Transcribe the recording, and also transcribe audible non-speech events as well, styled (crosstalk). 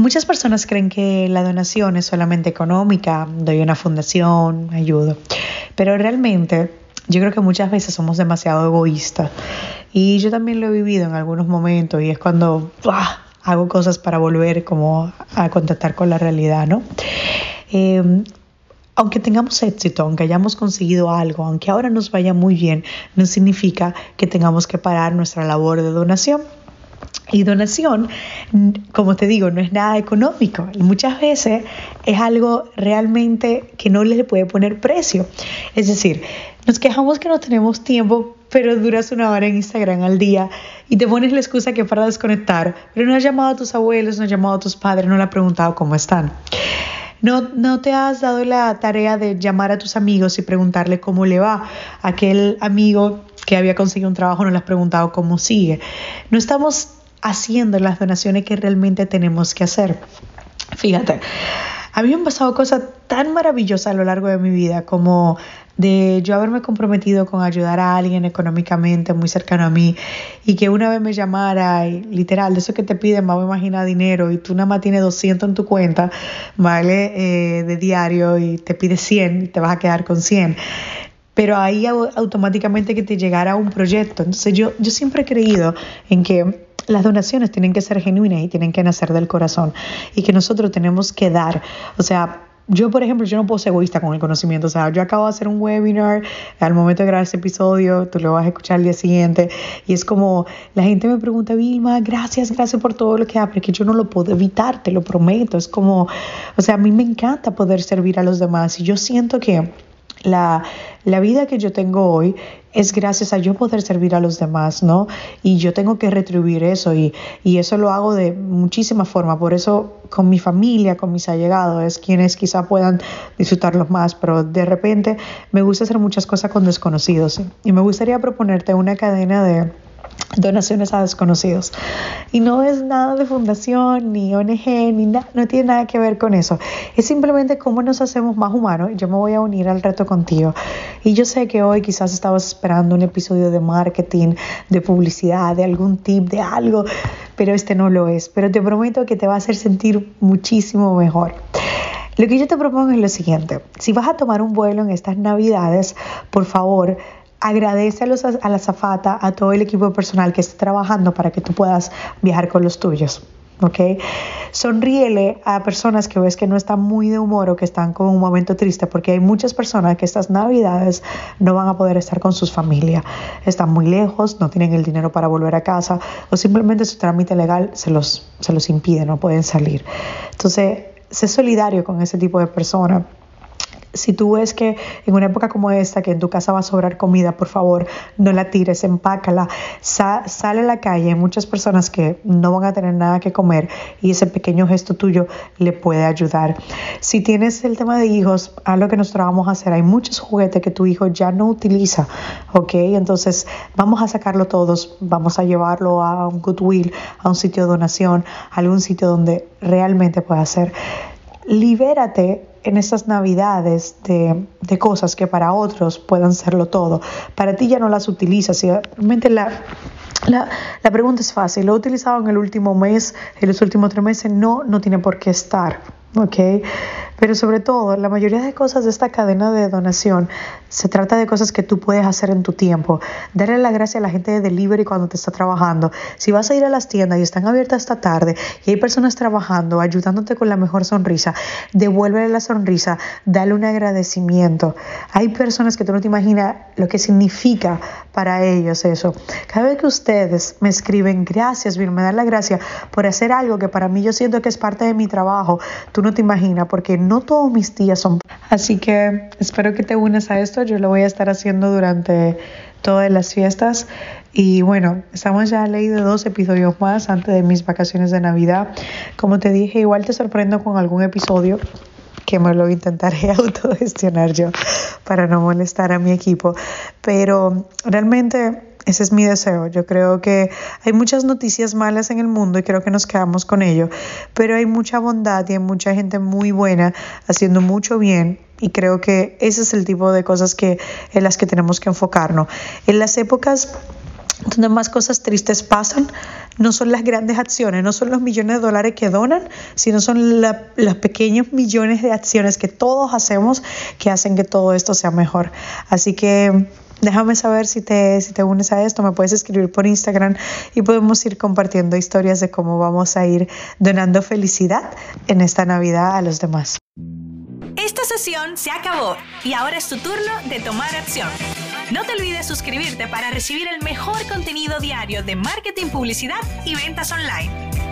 Muchas personas creen que la donación es solamente económica, doy una fundación, ayudo, pero realmente yo creo que muchas veces somos demasiado egoístas y yo también lo he vivido en algunos momentos y es cuando hago cosas para volver como a contactar con la realidad, ¿no? Em, aunque tengamos éxito, aunque hayamos conseguido algo, aunque ahora nos vaya muy bien, no significa que tengamos que parar nuestra labor de donación. Y donación, como te digo, no es nada económico. Muchas veces es algo realmente que no le puede poner precio. Es decir, nos quejamos que no tenemos tiempo, pero duras una hora en Instagram al día y te pones la excusa que para desconectar, pero no has llamado a tus abuelos, no has llamado a tus padres, no le has preguntado cómo están. No, no te has dado la tarea de llamar a tus amigos y preguntarle cómo le va. Aquel amigo que había conseguido un trabajo no le has preguntado cómo sigue. No estamos haciendo las donaciones que realmente tenemos que hacer. Fíjate, a mí me han pasado cosas tan maravillosas a lo largo de mi vida como de yo haberme comprometido con ayudar a alguien económicamente muy cercano a mí y que una vez me llamara y literal, de eso que te piden, me voy a imaginar dinero y tú nada más tienes 200 en tu cuenta, ¿vale? Eh, de diario y te pide 100 y te vas a quedar con 100 pero ahí automáticamente que te llegara un proyecto. Entonces yo, yo siempre he creído en que las donaciones tienen que ser genuinas y tienen que nacer del corazón y que nosotros tenemos que dar. O sea, yo, por ejemplo, yo no puedo ser egoísta con el conocimiento. O sea, yo acabo de hacer un webinar al momento de grabar este episodio, tú lo vas a escuchar al día siguiente. Y es como, la gente me pregunta, Vilma, gracias, gracias por todo lo que haces, porque yo no lo puedo evitar, te lo prometo. Es como, o sea, a mí me encanta poder servir a los demás. Y yo siento que la, la vida que yo tengo hoy es gracias a yo poder servir a los demás, ¿no? Y yo tengo que retribuir eso y, y eso lo hago de muchísimas formas. Por eso con mi familia, con mis allegados, es quienes quizá puedan disfrutarlos más, pero de repente me gusta hacer muchas cosas con desconocidos. Y me gustaría proponerte una cadena de donaciones a desconocidos. Y no es nada de fundación, ni ONG, ni nada, no tiene nada que ver con eso. Es simplemente cómo nos hacemos más humanos. Yo me voy a unir al reto contigo. Y yo sé que hoy quizás estabas esperando un episodio de marketing, de publicidad, de algún tip, de algo, pero este no lo es. Pero te prometo que te va a hacer sentir muchísimo mejor. Lo que yo te propongo es lo siguiente. Si vas a tomar un vuelo en estas navidades, por favor, agradece a, los, a la zafata, a todo el equipo personal que está trabajando para que tú puedas viajar con los tuyos. ¿ok? Sonríele a personas que ves que no están muy de humor o que están con un momento triste, porque hay muchas personas que estas navidades no van a poder estar con sus familias. Están muy lejos, no tienen el dinero para volver a casa o simplemente su trámite legal se los, se los impide, no pueden salir. Entonces, sé solidario con ese tipo de personas si tú ves que en una época como esta, que en tu casa va a sobrar comida, por favor, no la tires, empácala, sale a la calle. Hay muchas personas que no van a tener nada que comer y ese pequeño gesto tuyo le puede ayudar. Si tienes el tema de hijos, haz lo que nosotros vamos a hacer. Hay muchos juguetes que tu hijo ya no utiliza, ¿ok? Entonces vamos a sacarlo todos, vamos a llevarlo a un Goodwill, a un sitio de donación, a algún sitio donde realmente pueda ser. Libérate en estas navidades de, de, cosas que para otros puedan serlo todo. Para ti ya no las utilizas. realmente la, la, la pregunta es fácil. ¿Lo he utilizado en el último mes, en los últimos tres meses? No, no tiene por qué estar. ¿ok? Pero sobre todo, la mayoría de cosas de esta cadena de donación se trata de cosas que tú puedes hacer en tu tiempo. Darle la gracia a la gente de delivery cuando te está trabajando. Si vas a ir a las tiendas y están abiertas esta tarde y hay personas trabajando, ayudándote con la mejor sonrisa, devuélvele la sonrisa, dale un agradecimiento. Hay personas que tú no te imaginas lo que significa para ellos eso. Cada vez que ustedes me escriben, gracias, Bill, me dan la gracia por hacer algo que para mí yo siento que es parte de mi trabajo, tú no te imaginas, porque todos mis días son. Así que espero que te unas a esto. Yo lo voy a estar haciendo durante todas las fiestas. Y bueno, estamos ya a ley de dos episodios más antes de mis vacaciones de Navidad. Como te dije, igual te sorprendo con algún episodio que me lo intentaré (laughs) autogestionar yo para no molestar a mi equipo. Pero realmente ese es mi deseo. Yo creo que hay muchas noticias malas en el mundo y creo que nos quedamos con ello, pero hay mucha bondad y hay mucha gente muy buena haciendo mucho bien y creo que ese es el tipo de cosas que en las que tenemos que enfocarnos. En las épocas donde más cosas tristes pasan, no son las grandes acciones, no son los millones de dólares que donan, sino son los pequeños millones de acciones que todos hacemos que hacen que todo esto sea mejor. Así que déjame saber si te, si te unes a esto, me puedes escribir por Instagram y podemos ir compartiendo historias de cómo vamos a ir donando felicidad en esta Navidad a los demás. Esta sesión se acabó y ahora es tu turno de tomar acción. No te olvides suscribirte para recibir el mejor contenido diario de marketing, publicidad y ventas online.